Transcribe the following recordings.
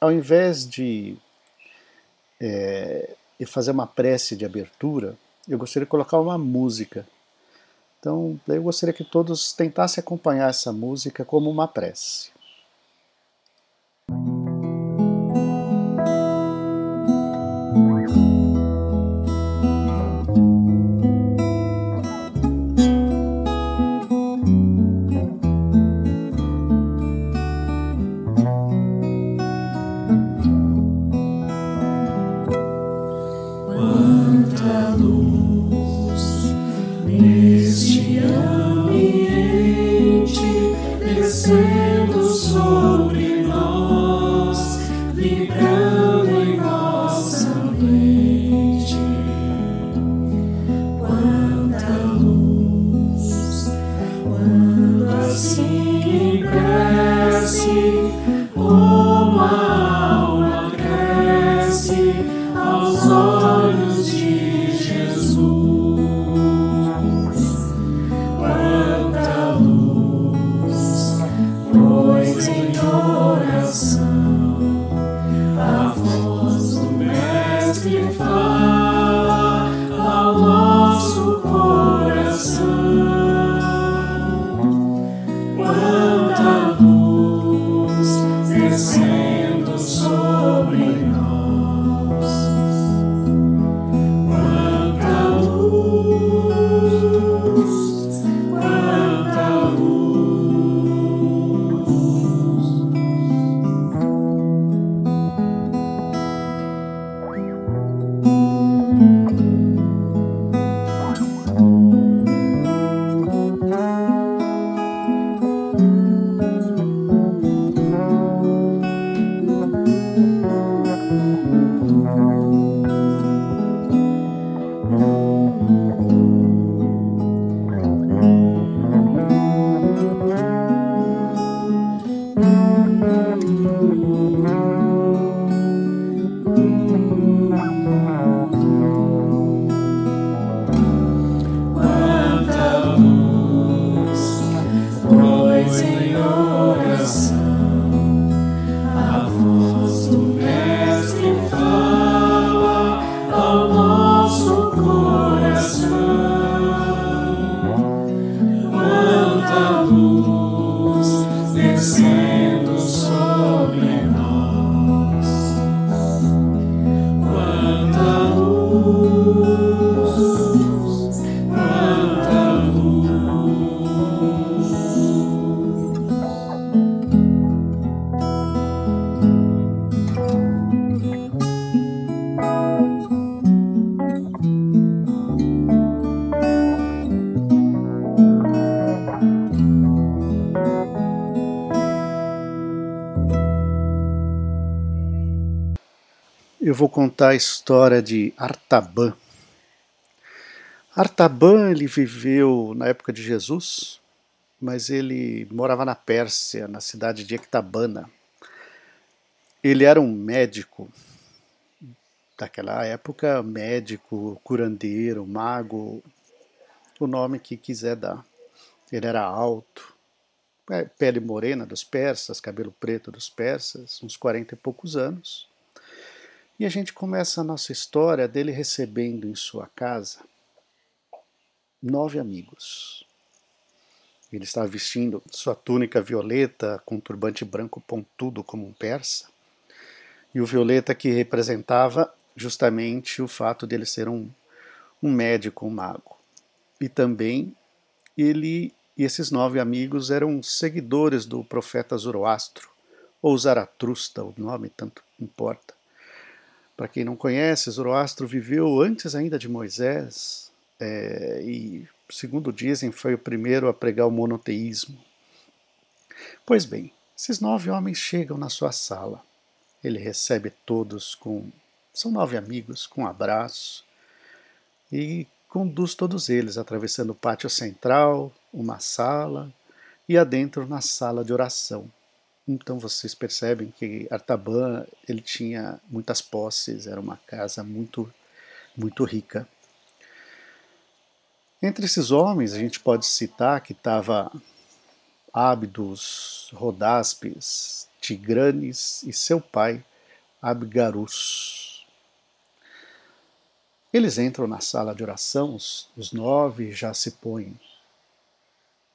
ao invés de é, fazer uma prece de abertura, eu gostaria de colocar uma música. Então, eu gostaria que todos tentassem acompanhar essa música como uma prece. Vou contar a história de Artaban. Artaban ele viveu na época de Jesus, mas ele morava na Pérsia, na cidade de Ectabana. Ele era um médico daquela época, médico, curandeiro, mago, o nome que quiser dar. Ele era alto, é, pele morena dos persas, cabelo preto dos persas, uns 40 e poucos anos. E a gente começa a nossa história dele recebendo em sua casa nove amigos. Ele estava vestindo sua túnica violeta com um turbante branco pontudo como um persa, e o violeta que representava justamente o fato dele ser um, um médico, um mago. E também ele e esses nove amigos eram seguidores do profeta Zoroastro, ou Zaratrusta, o nome tanto importa. Para quem não conhece, Zoroastro viveu antes ainda de Moisés é, e, segundo dizem, foi o primeiro a pregar o monoteísmo. Pois bem, esses nove homens chegam na sua sala. Ele recebe todos com. São nove amigos, com um abraço e conduz todos eles atravessando o pátio central, uma sala e adentro na sala de oração. Então vocês percebem que Artaban ele tinha muitas posses, era uma casa muito muito rica. Entre esses homens a gente pode citar que estava Ábidos, Rodaspes, Tigranes e seu pai, Abgarus. Eles entram na sala de oração, os, os nove já se põem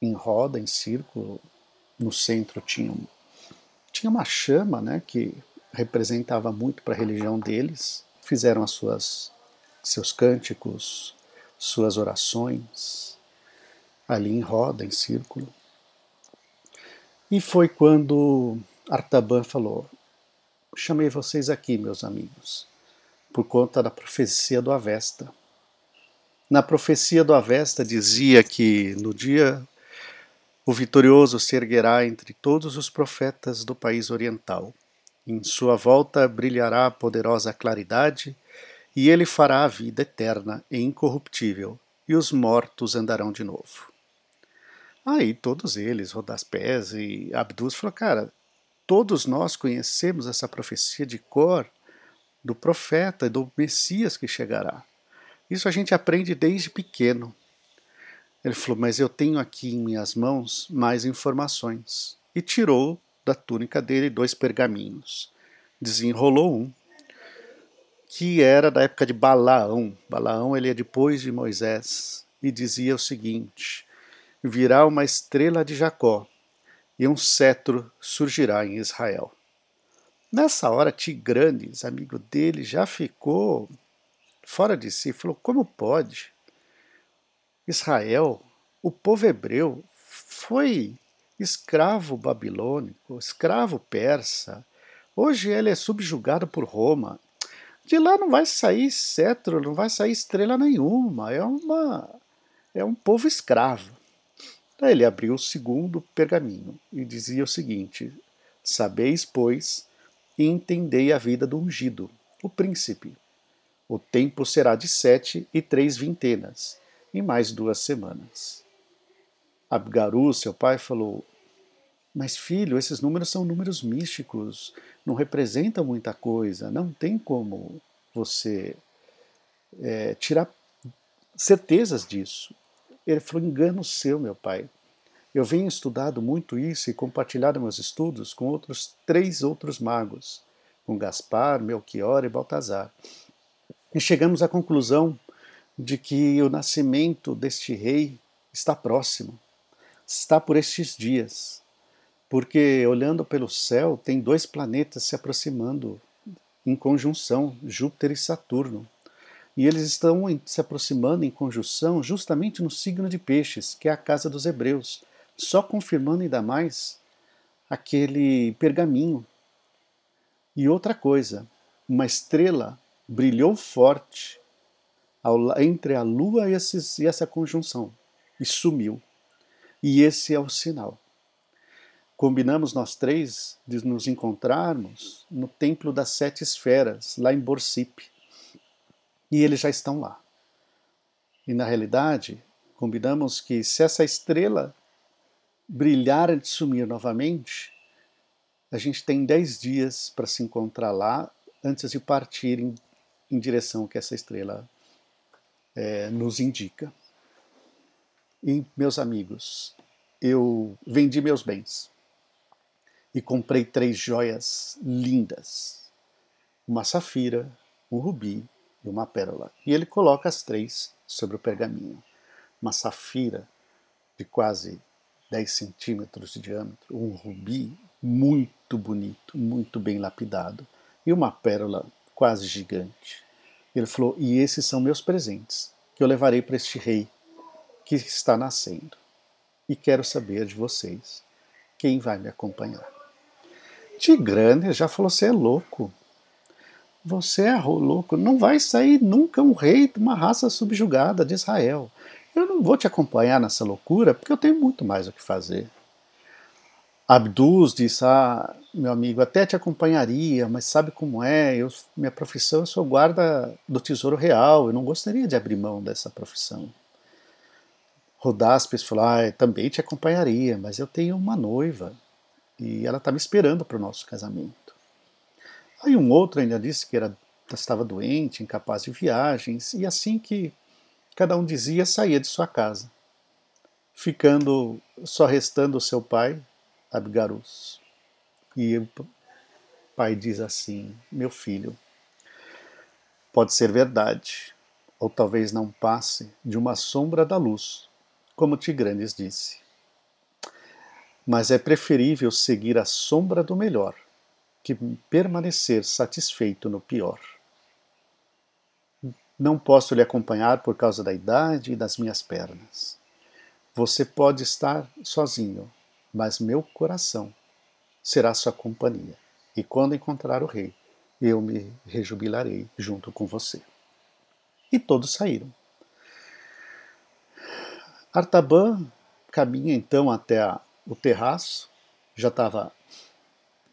em roda, em círculo. No centro tinha, tinha uma chama né, que representava muito para a religião deles. Fizeram as suas, seus cânticos, suas orações, ali em roda, em círculo. E foi quando Artaban falou: Chamei vocês aqui, meus amigos, por conta da profecia do Avesta. Na profecia do Avesta dizia que no dia o vitorioso se erguerá entre todos os profetas do país oriental. Em sua volta brilhará poderosa claridade, e ele fará a vida eterna e incorruptível, e os mortos andarão de novo. Aí todos eles, Rodaspés e Abdus, falaram, cara, todos nós conhecemos essa profecia de cor do profeta e do Messias que chegará. Isso a gente aprende desde pequeno. Ele falou, mas eu tenho aqui em minhas mãos mais informações. E tirou da túnica dele dois pergaminhos. Desenrolou um, que era da época de Balaão. Balaão ele é depois de Moisés. E dizia o seguinte: virá uma estrela de Jacó, e um cetro surgirá em Israel. Nessa hora, Tigranes, amigo dele, já ficou fora de si, falou: como pode? Israel, o povo hebreu, foi escravo babilônico, escravo persa. Hoje ele é subjugado por Roma. De lá não vai sair cetro, não vai sair estrela nenhuma. É uma é um povo escravo. Daí ele abriu o segundo pergaminho e dizia o seguinte: Sabeis, pois, e entendei a vida do ungido, o príncipe. O tempo será de sete e três vintenas, e mais duas semanas. Abgaru, seu pai, falou: Mas filho, esses números são números místicos, não representam muita coisa, não tem como você é, tirar certezas disso. Ele falou: engano seu, meu pai. Eu venho estudado muito isso e compartilhado meus estudos com outros três outros magos, com Gaspar, Melchior e Baltazar. E chegamos à conclusão de que o nascimento deste rei está próximo, está por estes dias, porque olhando pelo céu tem dois planetas se aproximando em conjunção, Júpiter e Saturno. E eles estão se aproximando em conjunção justamente no signo de Peixes, que é a casa dos Hebreus, só confirmando ainda mais aquele pergaminho. E outra coisa, uma estrela brilhou forte ao, entre a Lua e, esses, e essa conjunção e sumiu. E esse é o sinal. Combinamos nós três de nos encontrarmos no Templo das Sete Esferas, lá em Borsipe e eles já estão lá. E na realidade, combinamos que se essa estrela brilhar e sumir novamente, a gente tem dez dias para se encontrar lá antes de partir em, em direção que essa estrela é, nos indica. E, meus amigos, eu vendi meus bens e comprei três joias lindas: uma safira, um rubi e uma pérola. E ele coloca as três sobre o pergaminho. Uma safira de quase 10 centímetros de diâmetro, um rubi muito bonito, muito bem lapidado, e uma pérola quase gigante. Ele falou: E esses são meus presentes, que eu levarei para este rei que está nascendo. E quero saber de vocês quem vai me acompanhar. Tigrane já falou: Você é louco. Você é louco, não vai sair nunca um rei de uma raça subjugada de Israel. Eu não vou te acompanhar nessa loucura porque eu tenho muito mais o que fazer. Abdus disse: Ah, meu amigo, até te acompanharia, mas sabe como é? Eu, minha profissão, eu sou guarda do Tesouro Real, eu não gostaria de abrir mão dessa profissão. Rodaspes falou: Ah, também te acompanharia, mas eu tenho uma noiva e ela está me esperando para o nosso casamento. Aí um outro ainda disse que era, estava doente, incapaz de viagens, e assim que cada um dizia, saía de sua casa, ficando só restando o seu pai, Abgarus. E pai diz assim: Meu filho, pode ser verdade, ou talvez não passe de uma sombra da luz, como Tigranes disse. Mas é preferível seguir a sombra do melhor que permanecer satisfeito no pior. Não posso lhe acompanhar por causa da idade e das minhas pernas. Você pode estar sozinho, mas meu coração será sua companhia. E quando encontrar o rei, eu me rejubilarei junto com você. E todos saíram. Artaban caminha então até a, o terraço, já estava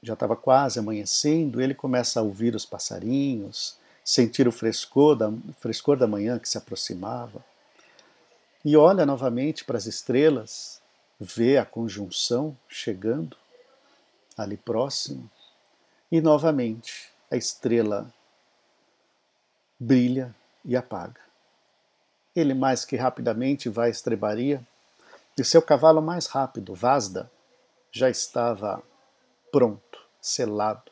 já estava quase amanhecendo, ele começa a ouvir os passarinhos, sentir o frescor da, frescor da manhã que se aproximava, e olha novamente para as estrelas, vê a conjunção chegando ali próximo, e novamente a estrela brilha e apaga. Ele mais que rapidamente vai à estrebaria, e seu cavalo mais rápido, Vasda, já estava pronto, selado.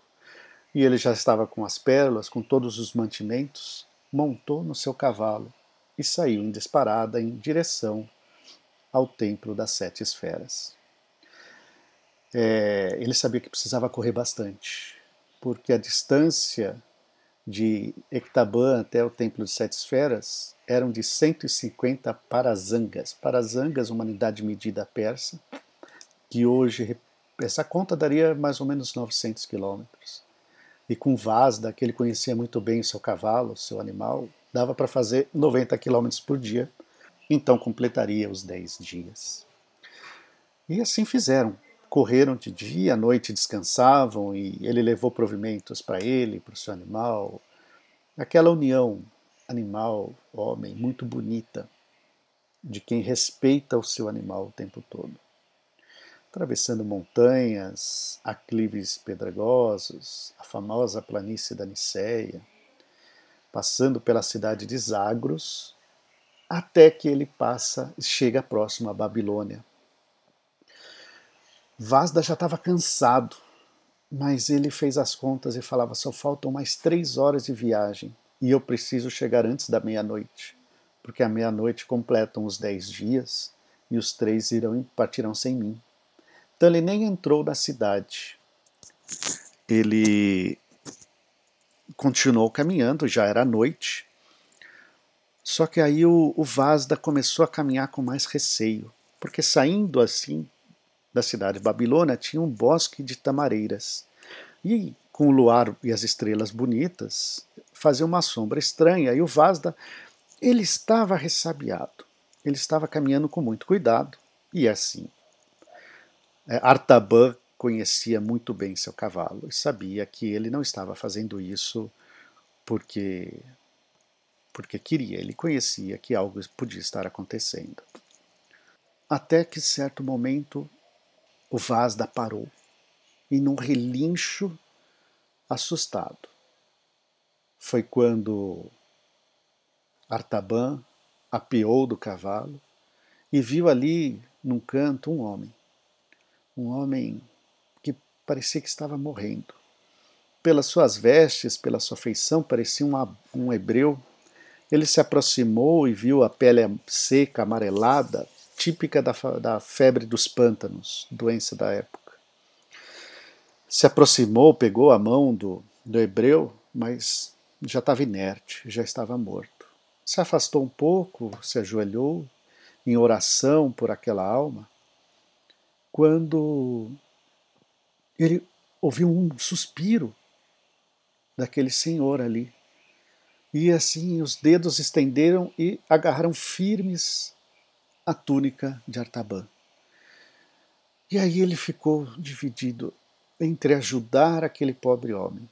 E ele já estava com as pérolas, com todos os mantimentos, montou no seu cavalo e saiu em disparada em direção ao templo das sete esferas. É, ele sabia que precisava correr bastante, porque a distância de Ectabã até o templo de sete esferas eram de 150 parazangas. Parazangas, uma unidade medida persa, que hoje essa conta daria mais ou menos 900 quilômetros. E com Vasda, que ele conhecia muito bem o seu cavalo, o seu animal, dava para fazer 90 quilômetros por dia, então completaria os 10 dias. E assim fizeram. Correram de dia, à noite descansavam e ele levou provimentos para ele, para o seu animal. Aquela união animal-homem muito bonita, de quem respeita o seu animal o tempo todo atravessando montanhas, aclives pedregosos, a famosa planície da Niceia, passando pela cidade de Zagros, até que ele passa, chega próximo à Babilônia. Vasda já estava cansado, mas ele fez as contas e falava: só faltam mais três horas de viagem e eu preciso chegar antes da meia-noite, porque à meia-noite completam os dez dias e os três irão partirão sem mim. Então ele nem entrou na cidade. Ele continuou caminhando, já era noite. Só que aí o, o Vazda começou a caminhar com mais receio, porque saindo assim da cidade de Babilônia tinha um bosque de tamareiras. E com o luar e as estrelas bonitas, fazia uma sombra estranha. E o Vazda, ele estava ressabiado. Ele estava caminhando com muito cuidado. E assim, é, Artaban conhecia muito bem seu cavalo e sabia que ele não estava fazendo isso porque porque queria, ele conhecia que algo podia estar acontecendo. Até que certo momento o Vasda parou e num relincho assustado. Foi quando Artaban apeou do cavalo e viu ali num canto um homem um homem que parecia que estava morrendo. Pelas suas vestes, pela sua feição, parecia um, um hebreu. Ele se aproximou e viu a pele seca, amarelada, típica da, da febre dos pântanos, doença da época. Se aproximou, pegou a mão do, do hebreu, mas já estava inerte, já estava morto. Se afastou um pouco, se ajoelhou em oração por aquela alma quando ele ouviu um suspiro daquele senhor ali. E assim os dedos estenderam e agarraram firmes a túnica de Artaban. E aí ele ficou dividido entre ajudar aquele pobre homem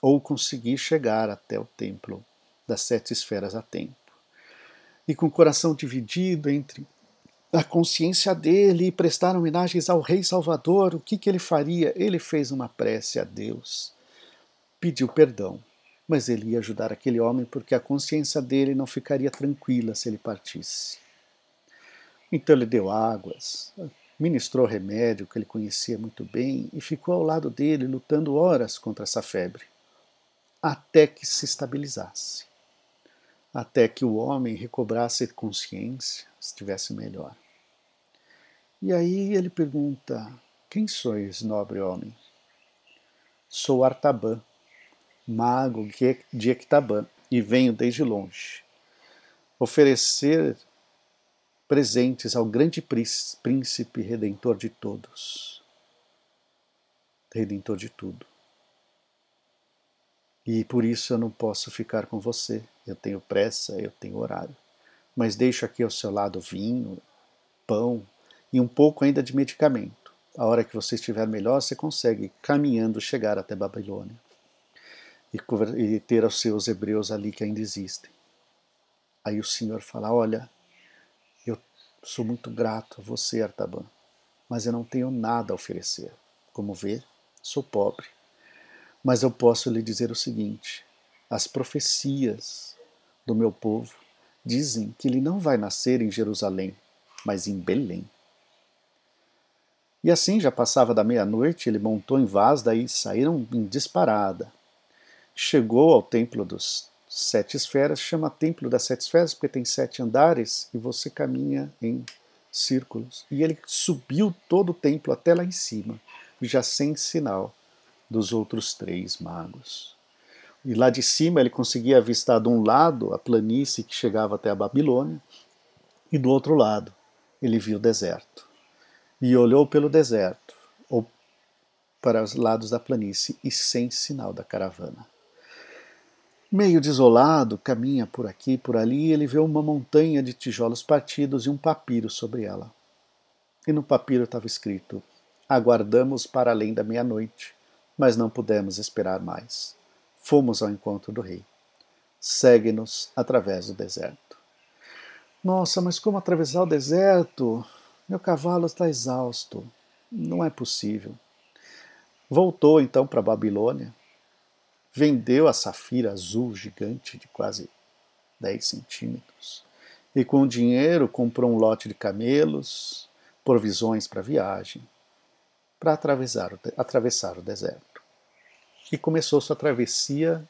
ou conseguir chegar até o templo das sete esferas a tempo. E com o coração dividido entre da consciência dele e prestar homenagens ao Rei Salvador, o que, que ele faria? Ele fez uma prece a Deus, pediu perdão, mas ele ia ajudar aquele homem porque a consciência dele não ficaria tranquila se ele partisse. Então ele deu águas, ministrou remédio que ele conhecia muito bem e ficou ao lado dele lutando horas contra essa febre, até que se estabilizasse, até que o homem recobrasse consciência, estivesse melhor. E aí ele pergunta: Quem sois, nobre homem? Sou Artaban, mago de Ectaban, e venho desde longe oferecer presentes ao grande príncipe redentor de todos, redentor de tudo. E por isso eu não posso ficar com você. Eu tenho pressa, eu tenho horário. Mas deixo aqui ao seu lado vinho, pão e um pouco ainda de medicamento. A hora que você estiver melhor, você consegue, caminhando, chegar até Babilônia e ter os seus hebreus ali que ainda existem. Aí o Senhor fala: Olha, Sou muito grato a você, Artaban, mas eu não tenho nada a oferecer. Como vê, sou pobre. Mas eu posso lhe dizer o seguinte: as profecias do meu povo dizem que ele não vai nascer em Jerusalém, mas em Belém. E assim já passava da meia-noite, ele montou em Vasda e saíram em disparada. Chegou ao templo dos sete esferas, chama Templo das Sete Esferas porque tem sete andares e você caminha em círculos. E ele subiu todo o templo até lá em cima, já sem sinal dos outros três magos. E lá de cima ele conseguia avistar de um lado a planície que chegava até a Babilônia, e do outro lado ele viu o deserto. E olhou pelo deserto, ou para os lados da planície, e sem sinal da caravana. Meio desolado, caminha por aqui e por ali, ele vê uma montanha de tijolos partidos e um papiro sobre ela. E no papiro estava escrito: Aguardamos para além da meia-noite, mas não pudemos esperar mais. Fomos ao encontro do rei. Segue-nos através do deserto. Nossa, mas como atravessar o deserto? Meu cavalo está exausto. Não é possível. Voltou então para Babilônia, vendeu a safira azul gigante de quase 10 centímetros e com o dinheiro comprou um lote de camelos, provisões para viagem, para atravessar, atravessar o deserto. E começou sua travessia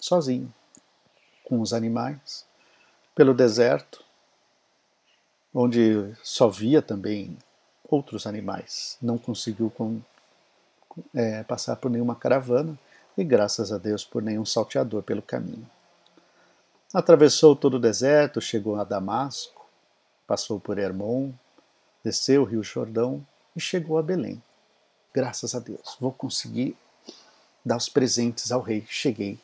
sozinho, com os animais, pelo deserto, onde só via também outros animais. Não conseguiu com, é, passar por nenhuma caravana e graças a Deus por nenhum salteador pelo caminho. Atravessou todo o deserto, chegou a Damasco, passou por Hermon, desceu o rio Jordão e chegou a Belém. Graças a Deus, vou conseguir dar os presentes ao rei. Cheguei.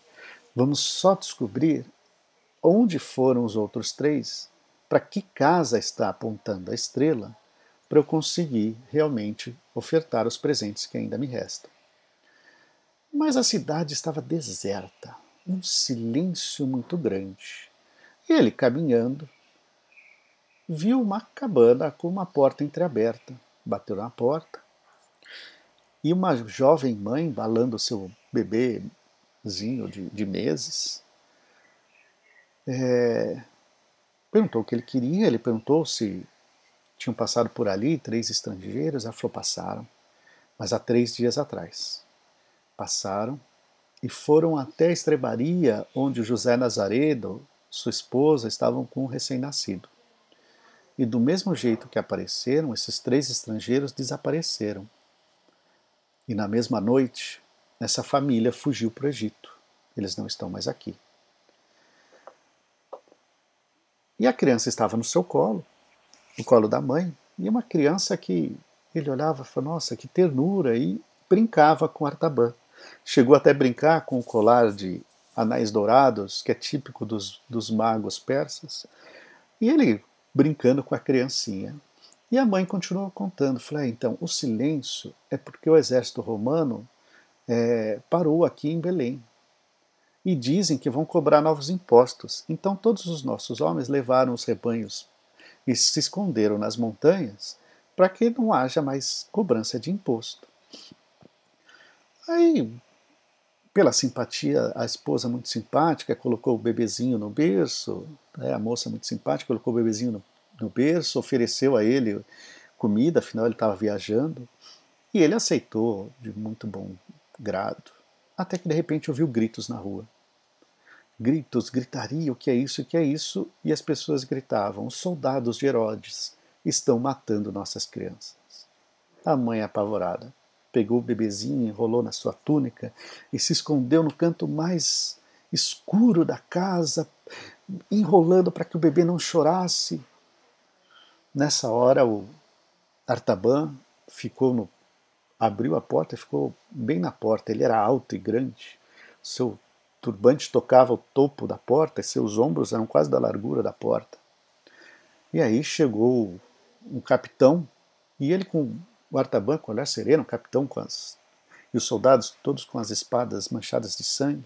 Vamos só descobrir onde foram os outros três, para que casa está apontando a estrela, para eu conseguir realmente ofertar os presentes que ainda me restam. Mas a cidade estava deserta, um silêncio muito grande. Ele, caminhando, viu uma cabana com uma porta entreaberta. Bateu na porta e uma jovem mãe balando seu bebezinho de, de meses. É, perguntou o que ele queria, ele perguntou se tinham passado por ali três estrangeiros, ela falou, passaram, mas há três dias atrás passaram e foram até a estrebaria onde José Nazaredo, sua esposa, estavam com o recém-nascido. E do mesmo jeito que apareceram, esses três estrangeiros desapareceram. E na mesma noite, essa família fugiu para o Egito. Eles não estão mais aqui. E a criança estava no seu colo, no colo da mãe, e uma criança que ele olhava e falava, nossa, que ternura, e brincava com Artaban. Chegou até a brincar com o colar de anéis dourados, que é típico dos, dos magos persas, e ele brincando com a criancinha. E a mãe continuou contando, falei, ah, então, o silêncio é porque o exército romano é, parou aqui em Belém. E dizem que vão cobrar novos impostos. Então todos os nossos homens levaram os rebanhos e se esconderam nas montanhas para que não haja mais cobrança de imposto. Aí, pela simpatia, a esposa muito simpática colocou o bebezinho no berço, né, a moça muito simpática colocou o bebezinho no, no berço, ofereceu a ele comida, afinal ele estava viajando, e ele aceitou de muito bom grado, até que de repente ouviu gritos na rua. Gritos, gritaria, o que é isso, o que é isso, e as pessoas gritavam: os soldados de Herodes estão matando nossas crianças. A mãe apavorada pegou o bebezinho, enrolou na sua túnica e se escondeu no canto mais escuro da casa, enrolando para que o bebê não chorasse. Nessa hora, o Artaban ficou no, abriu a porta e ficou bem na porta. Ele era alto e grande. Seu turbante tocava o topo da porta e seus ombros eram quase da largura da porta. E aí chegou um capitão e ele com o Artaban com o olhar sereno, o capitão com as e os soldados todos com as espadas manchadas de sangue,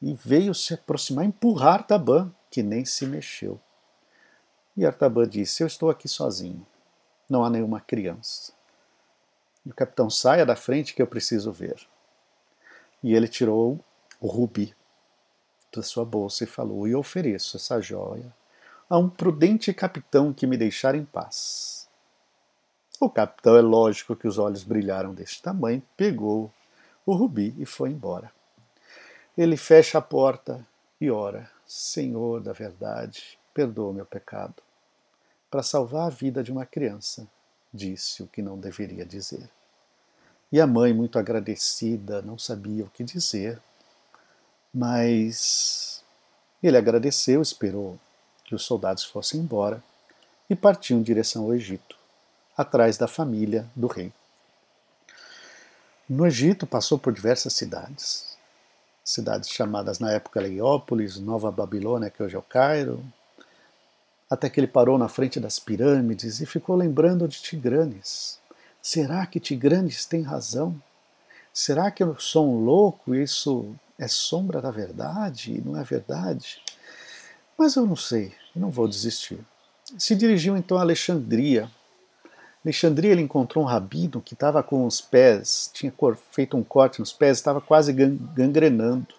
e veio se aproximar, empurrar Artaban, que nem se mexeu. E Artaban disse: Eu estou aqui sozinho, não há nenhuma criança. E o capitão saia da frente que eu preciso ver. E ele tirou o rubi da sua bolsa e falou: E ofereço essa joia a um prudente capitão que me deixar em paz. O capitão, é lógico que os olhos brilharam deste tamanho, pegou o rubi e foi embora. Ele fecha a porta e ora: Senhor da verdade, perdoa meu pecado. Para salvar a vida de uma criança, disse o que não deveria dizer. E a mãe, muito agradecida, não sabia o que dizer, mas ele agradeceu, esperou que os soldados fossem embora e partiu em direção ao Egito, atrás da família do rei. No Egito passou por diversas cidades, cidades chamadas na época Leiópolis, Nova Babilônia, que hoje é o Cairo, até que ele parou na frente das pirâmides e ficou lembrando de Tigranes. Será que Tigranes tem razão? Será que eu sou um louco e isso é sombra da verdade? Não é verdade? Mas eu não sei, não vou desistir. Se dirigiu então a Alexandria. Alexandria ele encontrou um rabino que estava com os pés, tinha feito um corte nos pés, estava quase gangrenando.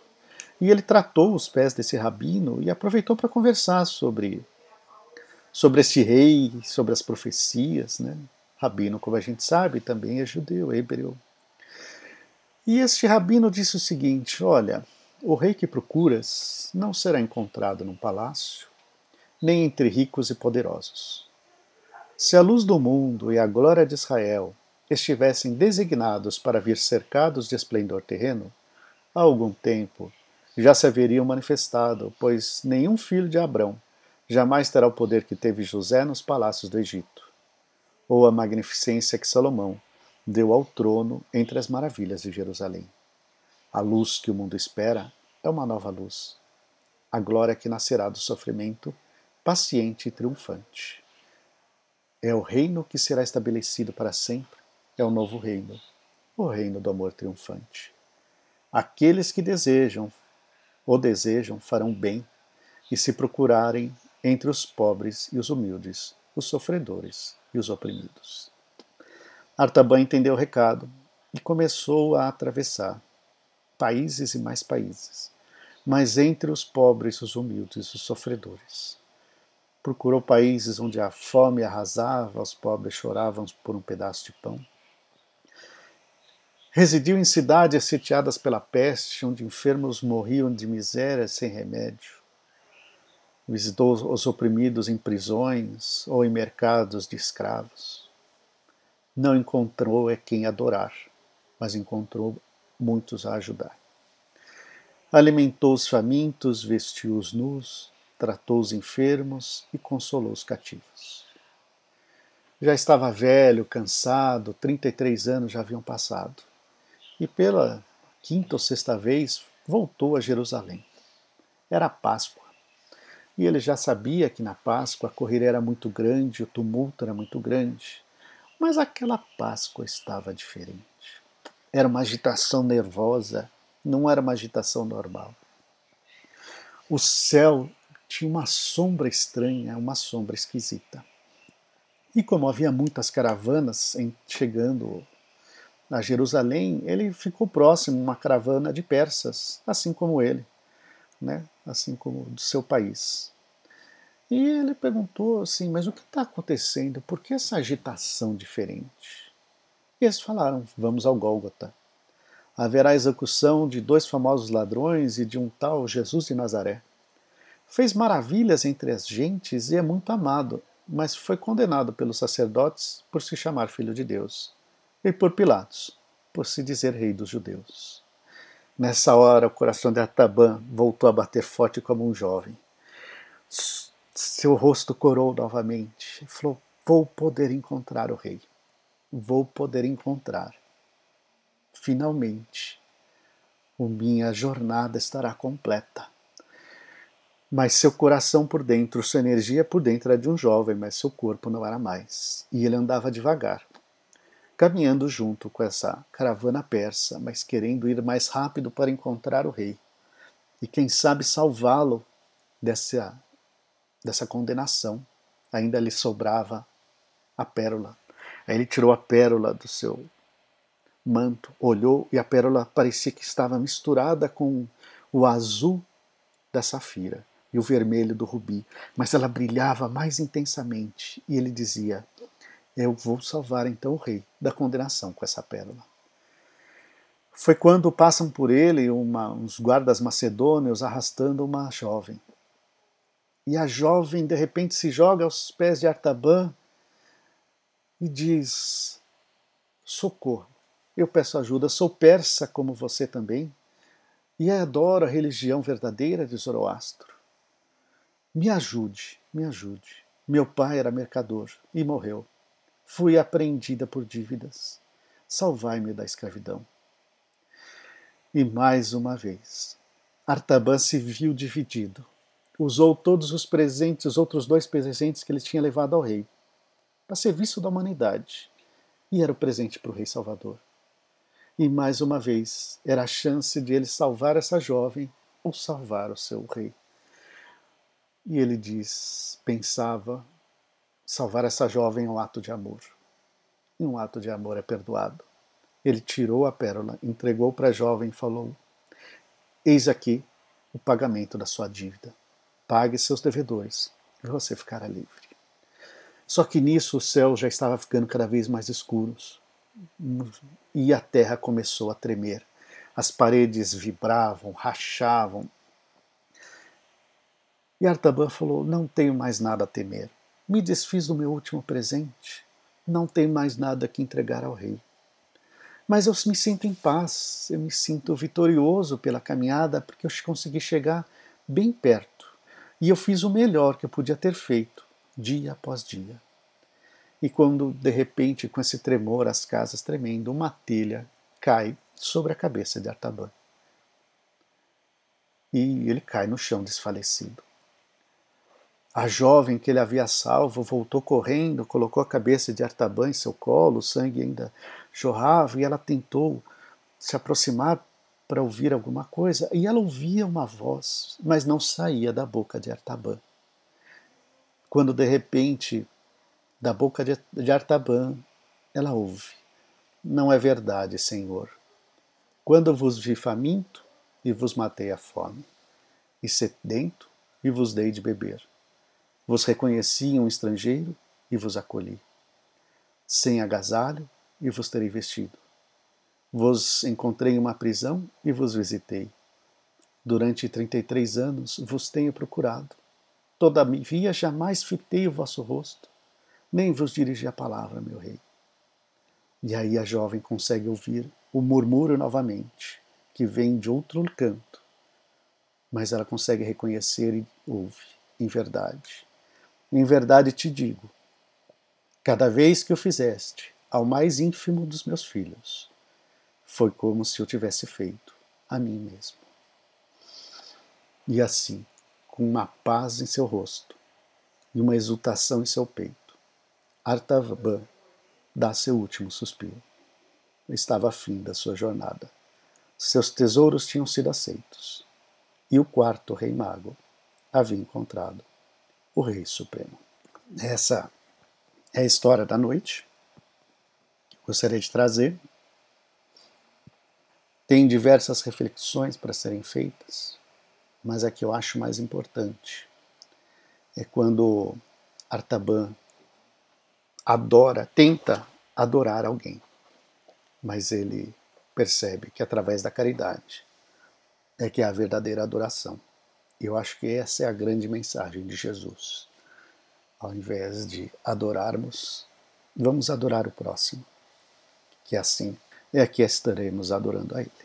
E ele tratou os pés desse rabino e aproveitou para conversar sobre sobre esse rei, sobre as profecias, né? Rabino, como a gente sabe, também é judeu, é hebreu. E este rabino disse o seguinte: Olha, o rei que procuras não será encontrado num palácio, nem entre ricos e poderosos. Se a luz do mundo e a glória de Israel estivessem designados para vir cercados de esplendor terreno, há algum tempo já se haveriam manifestado, pois nenhum filho de Abrão jamais terá o poder que teve José nos palácios do Egito, ou a magnificência que Salomão deu ao trono entre as maravilhas de Jerusalém. A luz que o mundo espera é uma nova luz. A glória que nascerá do sofrimento, paciente e triunfante. É o reino que será estabelecido para sempre. É o novo reino, o reino do amor triunfante. Aqueles que desejam ou desejam farão bem e se procurarem entre os pobres e os humildes, os sofredores e os oprimidos. Artaban entendeu o recado e começou a atravessar países e mais países, mas entre os pobres, os humildes, os sofredores. Procurou países onde a fome arrasava, os pobres choravam por um pedaço de pão. Residiu em cidades sitiadas pela peste, onde enfermos morriam de miséria sem remédio. Visitou os oprimidos em prisões ou em mercados de escravos. Não encontrou é quem adorar, mas encontrou muitos a ajudar. Alimentou os famintos, vestiu os nus, tratou os enfermos e consolou os cativos. Já estava velho, cansado, 33 anos já haviam passado. E pela quinta ou sexta vez voltou a Jerusalém. Era Páscoa. E ele já sabia que na Páscoa a corrida era muito grande, o tumulto era muito grande. Mas aquela Páscoa estava diferente. Era uma agitação nervosa, não era uma agitação normal. O céu tinha uma sombra estranha, uma sombra esquisita. E como havia muitas caravanas chegando a Jerusalém, ele ficou próximo a uma caravana de persas, assim como ele, né? assim como do seu país. E ele perguntou assim: Mas o que está acontecendo? Por que essa agitação diferente? E eles falaram: Vamos ao Gólgota. Haverá execução de dois famosos ladrões e de um tal Jesus de Nazaré. Fez maravilhas entre as gentes e é muito amado, mas foi condenado pelos sacerdotes por se chamar filho de Deus, e por Pilatos, por se dizer rei dos judeus. Nessa hora, o coração de Atabã voltou a bater forte como um jovem. Seu rosto corou novamente e falou: Vou poder encontrar o rei. Vou poder encontrar. Finalmente, a minha jornada estará completa. Mas seu coração por dentro, sua energia por dentro era de um jovem, mas seu corpo não era mais. E ele andava devagar, caminhando junto com essa caravana persa, mas querendo ir mais rápido para encontrar o rei. E quem sabe salvá-lo dessa, dessa condenação. Ainda lhe sobrava a pérola. Aí ele tirou a pérola do seu manto, olhou e a pérola parecia que estava misturada com o azul da safira e o vermelho do rubi, mas ela brilhava mais intensamente. E ele dizia: Eu vou salvar então o rei da condenação com essa pérola. Foi quando passam por ele uma, uns guardas macedônios arrastando uma jovem. E a jovem de repente se joga aos pés de Artaban e diz: Socorro, eu peço ajuda, sou persa como você também, e adoro a religião verdadeira de Zoroastro. Me ajude, me ajude. Meu pai era mercador e morreu. Fui apreendida por dívidas. Salvai-me da escravidão. E mais uma vez, Artaban se viu dividido. Usou todos os presentes, os outros dois presentes que ele tinha levado ao rei, para serviço da humanidade. E era o presente para o rei Salvador. E mais uma vez, era a chance de ele salvar essa jovem ou salvar o seu rei. E ele diz: pensava, salvar essa jovem é um ato de amor. E um ato de amor é perdoado. Ele tirou a pérola, entregou para a jovem e falou: Eis aqui o pagamento da sua dívida. Pague seus devedores e você ficará livre. Só que nisso o céu já estava ficando cada vez mais escuros e a terra começou a tremer. As paredes vibravam, rachavam, e Artaban falou: Não tenho mais nada a temer. Me desfiz do meu último presente. Não tenho mais nada que entregar ao rei. Mas eu me sinto em paz, eu me sinto vitorioso pela caminhada, porque eu consegui chegar bem perto. E eu fiz o melhor que eu podia ter feito, dia após dia. E quando, de repente, com esse tremor, as casas tremendo, uma telha cai sobre a cabeça de Artaban. E ele cai no chão desfalecido. A jovem que ele havia salvo voltou correndo, colocou a cabeça de Artaban em seu colo, o sangue ainda jorrava, e ela tentou se aproximar para ouvir alguma coisa, e ela ouvia uma voz, mas não saía da boca de Artaban. Quando de repente, da boca de Artaban, ela ouve: Não é verdade, Senhor. Quando vos vi faminto e vos matei a fome, e sedento e vos dei de beber vos reconheci um estrangeiro e vos acolhi. Sem agasalho e vos terei vestido. Vos encontrei em uma prisão e vos visitei. Durante trinta e três anos vos tenho procurado. Todavia jamais fitei o vosso rosto, nem vos dirigi a palavra, meu rei. E aí a jovem consegue ouvir o murmúrio novamente, que vem de outro canto, mas ela consegue reconhecer e ouve, em verdade. Em verdade te digo: cada vez que o fizeste ao mais ínfimo dos meus filhos, foi como se eu tivesse feito a mim mesmo. E assim, com uma paz em seu rosto e uma exultação em seu peito, Artaban dá seu último suspiro. Estava a fim da sua jornada. Seus tesouros tinham sido aceitos. E o quarto rei mago havia encontrado o Rei Supremo. Essa é a história da noite. Gostaria de trazer. Tem diversas reflexões para serem feitas, mas a que eu acho mais importante é quando Artaban adora, tenta adorar alguém, mas ele percebe que através da caridade é que é a verdadeira adoração. Eu acho que essa é a grande mensagem de Jesus. Ao invés de adorarmos, vamos adorar o próximo, que assim é que estaremos adorando a Ele.